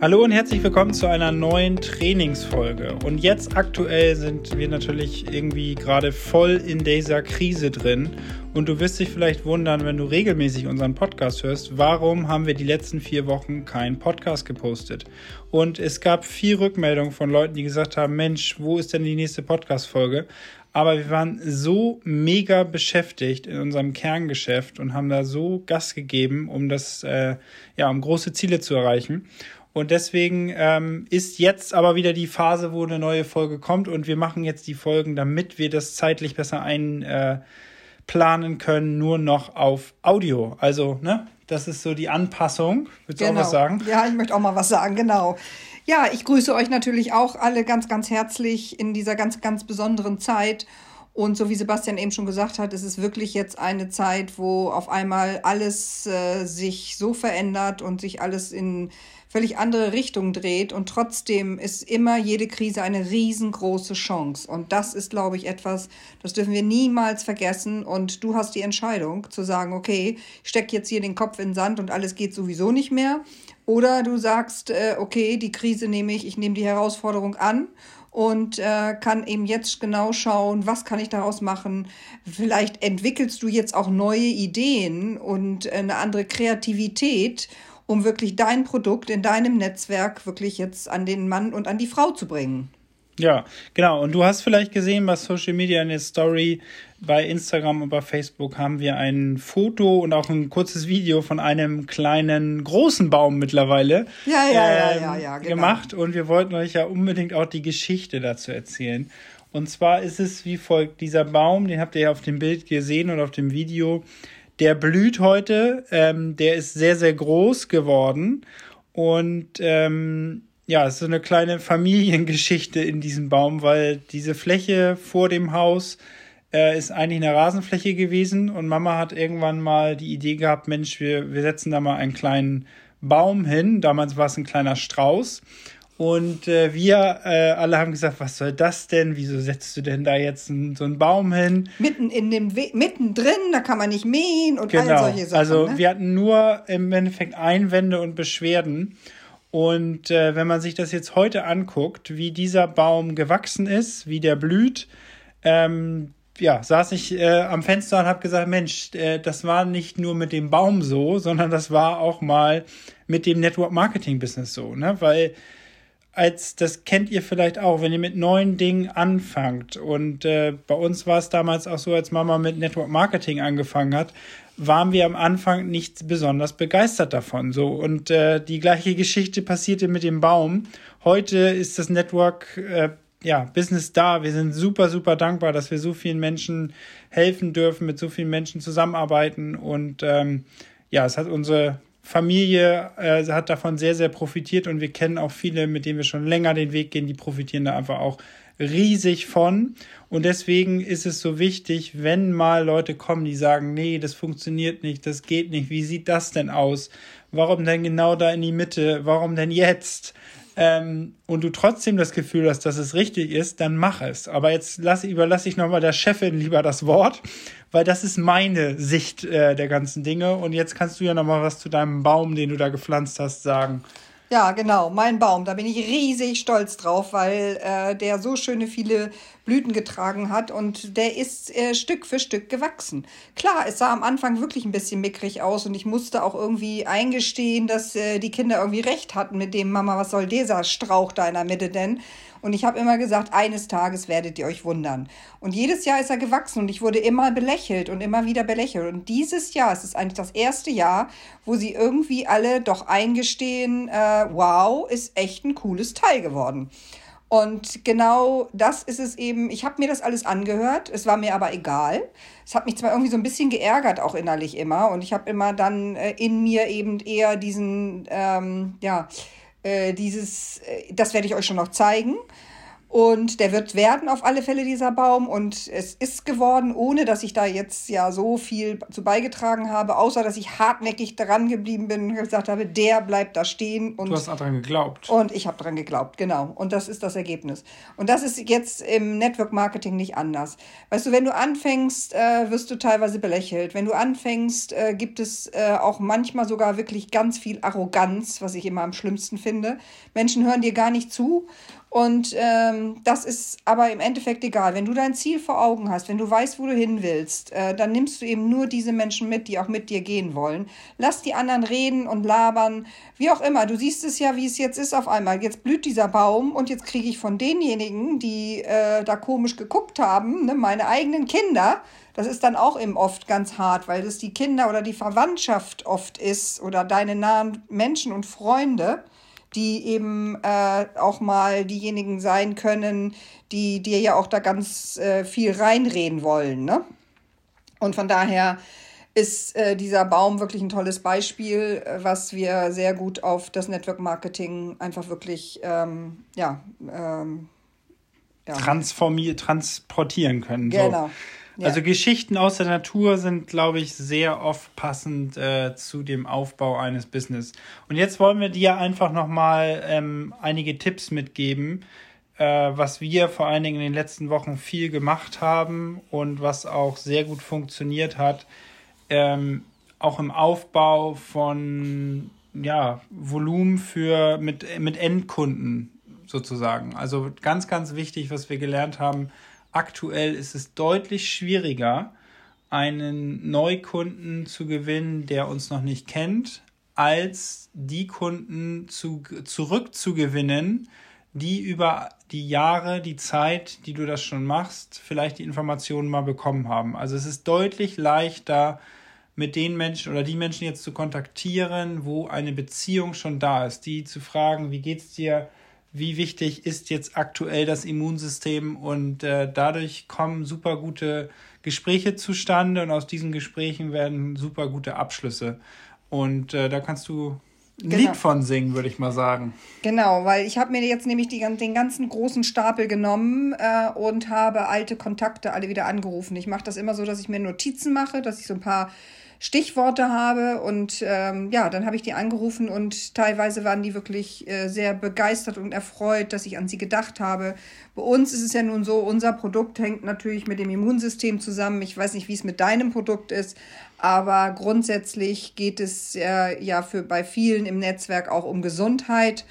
Hallo und herzlich willkommen zu einer neuen Trainingsfolge. Und jetzt aktuell sind wir natürlich irgendwie gerade voll in dieser Krise drin. Und du wirst dich vielleicht wundern, wenn du regelmäßig unseren Podcast hörst, warum haben wir die letzten vier Wochen keinen Podcast gepostet? Und es gab vier Rückmeldungen von Leuten, die gesagt haben, Mensch, wo ist denn die nächste Podcast-Folge? Aber wir waren so mega beschäftigt in unserem Kerngeschäft und haben da so Gas gegeben, um das, äh, ja, um große Ziele zu erreichen. Und deswegen ähm, ist jetzt aber wieder die Phase, wo eine neue Folge kommt und wir machen jetzt die Folgen, damit wir das zeitlich besser einplanen äh, können, nur noch auf Audio. Also, ne, das ist so die Anpassung. Willst du genau. auch was sagen? Ja, ich möchte auch mal was sagen, genau. Ja, ich grüße euch natürlich auch alle ganz, ganz herzlich in dieser ganz, ganz besonderen Zeit. Und so wie Sebastian eben schon gesagt hat, es ist wirklich jetzt eine Zeit, wo auf einmal alles äh, sich so verändert und sich alles in völlig andere Richtung dreht. Und trotzdem ist immer jede Krise eine riesengroße Chance. Und das ist, glaube ich, etwas, das dürfen wir niemals vergessen. Und du hast die Entscheidung zu sagen, okay, ich stecke jetzt hier den Kopf in den Sand und alles geht sowieso nicht mehr. Oder du sagst, äh, okay, die Krise nehme ich, ich nehme die Herausforderung an und äh, kann eben jetzt genau schauen, was kann ich daraus machen. Vielleicht entwickelst du jetzt auch neue Ideen und eine andere Kreativität um wirklich dein Produkt in deinem Netzwerk wirklich jetzt an den Mann und an die Frau zu bringen. Ja, genau. Und du hast vielleicht gesehen, bei Social Media in der Story, bei Instagram und bei Facebook haben wir ein Foto und auch ein kurzes Video von einem kleinen, großen Baum mittlerweile ja, ja, ja, ja, ja, ähm, genau. gemacht. Und wir wollten euch ja unbedingt auch die Geschichte dazu erzählen. Und zwar ist es wie folgt: Dieser Baum, den habt ihr ja auf dem Bild gesehen und auf dem Video, der blüht heute, ähm, der ist sehr, sehr groß geworden. Und ähm, ja, es ist so eine kleine Familiengeschichte in diesem Baum, weil diese Fläche vor dem Haus äh, ist eigentlich eine Rasenfläche gewesen. Und Mama hat irgendwann mal die Idee gehabt, Mensch, wir, wir setzen da mal einen kleinen Baum hin. Damals war es ein kleiner Strauß und äh, wir äh, alle haben gesagt, was soll das denn? Wieso setzt du denn da jetzt ein, so einen Baum hin? Mitten in dem We mittendrin, da kann man nicht mähen und genau. all solche Sachen. Also ne? wir hatten nur im Endeffekt Einwände und Beschwerden. Und äh, wenn man sich das jetzt heute anguckt, wie dieser Baum gewachsen ist, wie der blüht, ähm, ja, saß ich äh, am Fenster und habe gesagt, Mensch, äh, das war nicht nur mit dem Baum so, sondern das war auch mal mit dem Network Marketing Business so, ne? Weil als, das kennt ihr vielleicht auch, wenn ihr mit neuen Dingen anfangt. Und äh, bei uns war es damals auch so, als Mama mit Network Marketing angefangen hat, waren wir am Anfang nicht besonders begeistert davon. So und äh, die gleiche Geschichte passierte mit dem Baum. Heute ist das Network äh, ja Business da. Wir sind super super dankbar, dass wir so vielen Menschen helfen dürfen, mit so vielen Menschen zusammenarbeiten und ähm, ja, es hat unsere Familie äh, hat davon sehr, sehr profitiert und wir kennen auch viele, mit denen wir schon länger den Weg gehen, die profitieren da einfach auch riesig von. Und deswegen ist es so wichtig, wenn mal Leute kommen, die sagen, nee, das funktioniert nicht, das geht nicht, wie sieht das denn aus? Warum denn genau da in die Mitte? Warum denn jetzt? Ähm, und du trotzdem das Gefühl hast, dass es richtig ist, dann mach es. Aber jetzt lass, überlasse ich nochmal der Chefin lieber das Wort weil das ist meine Sicht äh, der ganzen Dinge. Und jetzt kannst du ja noch mal was zu deinem Baum, den du da gepflanzt hast, sagen. Ja, genau, mein Baum. Da bin ich riesig stolz drauf, weil äh, der so schöne viele Blüten getragen hat und der ist äh, Stück für Stück gewachsen. Klar, es sah am Anfang wirklich ein bisschen mickrig aus und ich musste auch irgendwie eingestehen, dass äh, die Kinder irgendwie recht hatten mit dem Mama, was soll dieser Strauch da in der Mitte denn? Und ich habe immer gesagt, eines Tages werdet ihr euch wundern. Und jedes Jahr ist er gewachsen und ich wurde immer belächelt und immer wieder belächelt. Und dieses Jahr ist es eigentlich das erste Jahr, wo sie irgendwie alle doch eingestehen, äh, wow, ist echt ein cooles Teil geworden. Und genau das ist es eben. Ich habe mir das alles angehört. Es war mir aber egal. Es hat mich zwar irgendwie so ein bisschen geärgert, auch innerlich immer. Und ich habe immer dann äh, in mir eben eher diesen, ähm, ja, äh, dieses, äh, das werde ich euch schon noch zeigen. Und der wird werden auf alle Fälle dieser Baum. Und es ist geworden, ohne dass ich da jetzt ja so viel zu beigetragen habe, außer dass ich hartnäckig dran geblieben bin und gesagt habe, der bleibt da stehen. Und du hast daran geglaubt. Und ich habe daran geglaubt, genau. Und das ist das Ergebnis. Und das ist jetzt im Network Marketing nicht anders. Weißt du, wenn du anfängst, äh, wirst du teilweise belächelt. Wenn du anfängst, äh, gibt es äh, auch manchmal sogar wirklich ganz viel Arroganz, was ich immer am schlimmsten finde. Menschen hören dir gar nicht zu und ähm, das ist aber im Endeffekt egal. Wenn du dein Ziel vor Augen hast, wenn du weißt, wo du hin willst, äh, dann nimmst du eben nur diese Menschen mit, die auch mit dir gehen wollen. Lass die anderen reden und labern, wie auch immer. Du siehst es ja, wie es jetzt ist auf einmal. Jetzt blüht dieser Baum und jetzt kriege ich von denjenigen, die äh, da komisch geguckt haben, ne, meine eigenen Kinder, das ist dann auch eben oft ganz hart, weil das die Kinder oder die Verwandtschaft oft ist oder deine nahen Menschen und Freunde die eben äh, auch mal diejenigen sein können, die dir ja auch da ganz äh, viel reinreden wollen. Ne? Und von daher ist äh, dieser Baum wirklich ein tolles Beispiel, äh, was wir sehr gut auf das Network Marketing einfach wirklich ähm, ja, ähm, ja. Transformier transportieren können. Genau. So. Also Geschichten aus der Natur sind, glaube ich, sehr oft passend äh, zu dem Aufbau eines Business. Und jetzt wollen wir dir einfach nochmal ähm, einige Tipps mitgeben, äh, was wir vor allen Dingen in den letzten Wochen viel gemacht haben und was auch sehr gut funktioniert hat. Ähm, auch im Aufbau von ja, Volumen für mit, mit Endkunden sozusagen. Also ganz, ganz wichtig, was wir gelernt haben, aktuell ist es deutlich schwieriger, einen Neukunden zu gewinnen, der uns noch nicht kennt, als die Kunden zu, zurückzugewinnen, die über die Jahre, die Zeit, die du das schon machst, vielleicht die Informationen mal bekommen haben. Also es ist deutlich leichter, mit den Menschen oder die Menschen jetzt zu kontaktieren, wo eine Beziehung schon da ist, die zu fragen, wie geht's dir, wie wichtig ist jetzt aktuell das Immunsystem und äh, dadurch kommen super gute Gespräche zustande und aus diesen Gesprächen werden super gute Abschlüsse. Und äh, da kannst du ein genau. Lied von singen, würde ich mal sagen. Genau, weil ich habe mir jetzt nämlich die, den ganzen großen Stapel genommen äh, und habe alte Kontakte alle wieder angerufen. Ich mache das immer so, dass ich mir Notizen mache, dass ich so ein paar Stichworte habe. Und ähm, ja, dann habe ich die angerufen und teilweise waren die wirklich äh, sehr begeistert und erfreut, dass ich an sie gedacht habe. Bei uns ist es ja nun so, unser Produkt hängt natürlich mit dem Immunsystem zusammen. Ich weiß nicht, wie es mit deinem Produkt ist, aber grundsätzlich geht es äh, ja für bei vielen im Netzwerk auch um Gesundheit.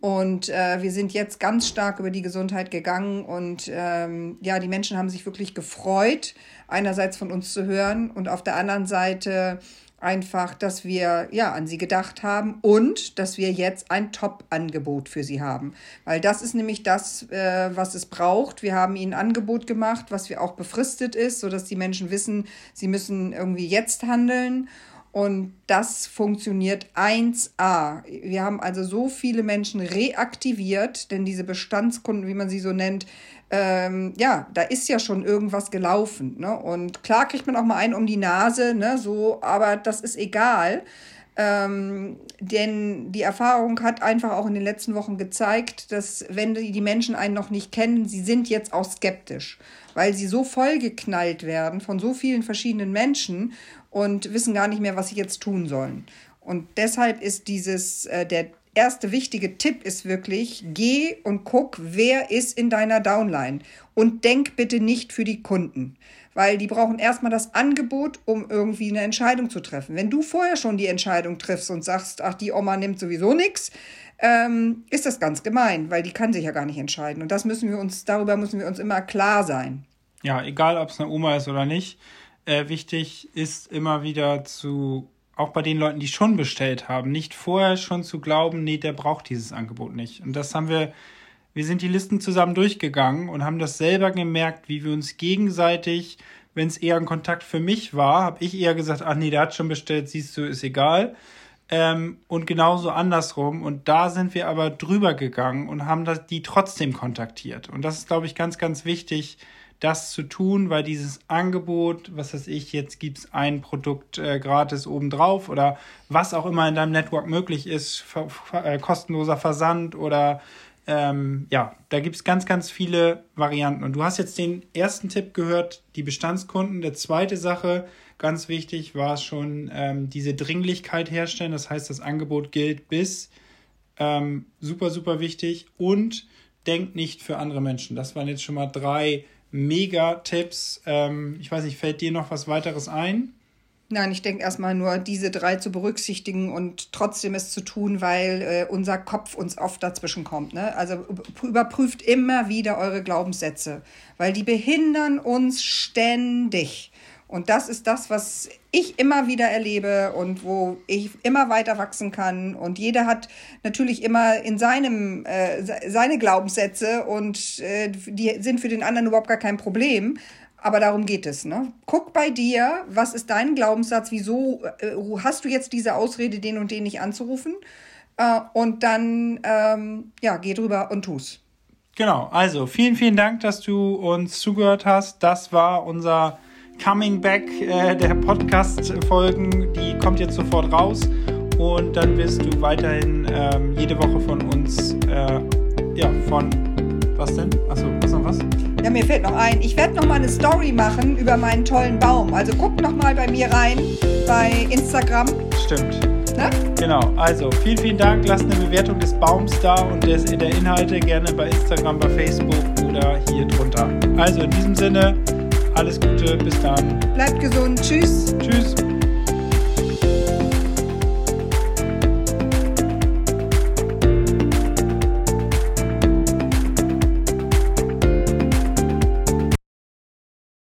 Und äh, wir sind jetzt ganz stark über die Gesundheit gegangen und ähm, ja, die Menschen haben sich wirklich gefreut, einerseits von uns zu hören und auf der anderen Seite einfach, dass wir ja an sie gedacht haben und dass wir jetzt ein Top-Angebot für sie haben. Weil das ist nämlich das, äh, was es braucht. Wir haben ihnen ein Angebot gemacht, was wir auch befristet ist, sodass die Menschen wissen, sie müssen irgendwie jetzt handeln. Und das funktioniert 1a. Wir haben also so viele Menschen reaktiviert, denn diese Bestandskunden, wie man sie so nennt, ähm, ja, da ist ja schon irgendwas gelaufen. Ne? Und klar kriegt man auch mal einen um die Nase, ne? so, aber das ist egal. Ähm, denn die Erfahrung hat einfach auch in den letzten Wochen gezeigt, dass wenn die Menschen einen noch nicht kennen, sie sind jetzt auch skeptisch, weil sie so vollgeknallt werden von so vielen verschiedenen Menschen und wissen gar nicht mehr, was sie jetzt tun sollen. Und deshalb ist dieses, äh, der erste wichtige Tipp ist wirklich, geh und guck, wer ist in deiner Downline. Und denk bitte nicht für die Kunden, weil die brauchen erstmal das Angebot, um irgendwie eine Entscheidung zu treffen. Wenn du vorher schon die Entscheidung triffst und sagst, ach, die Oma nimmt sowieso nichts, ähm, ist das ganz gemein, weil die kann sich ja gar nicht entscheiden. Und das müssen wir uns, darüber müssen wir uns immer klar sein. Ja, egal ob es eine Oma ist oder nicht äh, wichtig ist immer wieder zu, auch bei den Leuten, die schon bestellt haben, nicht vorher schon zu glauben, nee, der braucht dieses Angebot nicht. Und das haben wir, wir sind die Listen zusammen durchgegangen und haben das selber gemerkt, wie wir uns gegenseitig, wenn es eher ein Kontakt für mich war, habe ich eher gesagt, ach nee, der hat schon bestellt, siehst du, ist egal. Ähm, und genauso andersrum. Und da sind wir aber drüber gegangen und haben das, die trotzdem kontaktiert. Und das ist, glaube ich, ganz, ganz wichtig, das zu tun, weil dieses Angebot, was weiß ich, jetzt gibt es ein Produkt äh, gratis obendrauf oder was auch immer in deinem Network möglich ist, ver äh, kostenloser Versand oder ähm, ja, da gibt es ganz, ganz viele Varianten. Und du hast jetzt den ersten Tipp gehört, die Bestandskunden. Der zweite Sache, ganz wichtig, war schon, ähm, diese Dringlichkeit herstellen. Das heißt, das Angebot gilt bis. Ähm, super, super wichtig. Und denkt nicht für andere Menschen. Das waren jetzt schon mal drei Mega-Tipps. Ähm, ich weiß nicht, fällt dir noch was weiteres ein? Nein, ich denke erstmal nur, diese drei zu berücksichtigen und trotzdem es zu tun, weil äh, unser Kopf uns oft dazwischen kommt. Ne? Also überprüft immer wieder eure Glaubenssätze, weil die behindern uns ständig. Und das ist das, was ich immer wieder erlebe und wo ich immer weiter wachsen kann. Und jeder hat natürlich immer in seinem äh, seine Glaubenssätze und äh, die sind für den anderen überhaupt gar kein Problem. Aber darum geht es. Ne? Guck bei dir, was ist dein Glaubenssatz? Wieso äh, hast du jetzt diese Ausrede, den und den nicht anzurufen? Äh, und dann, ähm, ja, geh drüber und tu's. Genau, also vielen, vielen Dank, dass du uns zugehört hast. Das war unser Coming Back äh, der Podcast-Folgen. Die kommt jetzt sofort raus. Und dann wirst du weiterhin ähm, jede Woche von uns, äh, ja, von, was denn? Achso, was noch was? Ja, mir fällt noch ein. Ich werde noch mal eine Story machen über meinen tollen Baum. Also guck noch mal bei mir rein bei Instagram. Stimmt. Ne? Genau. Also vielen, vielen Dank. Lasst eine Bewertung des Baums da und des, der Inhalte gerne bei Instagram, bei Facebook oder hier drunter. Also in diesem Sinne, alles Gute. Bis dann. Bleibt gesund. Tschüss. Tschüss.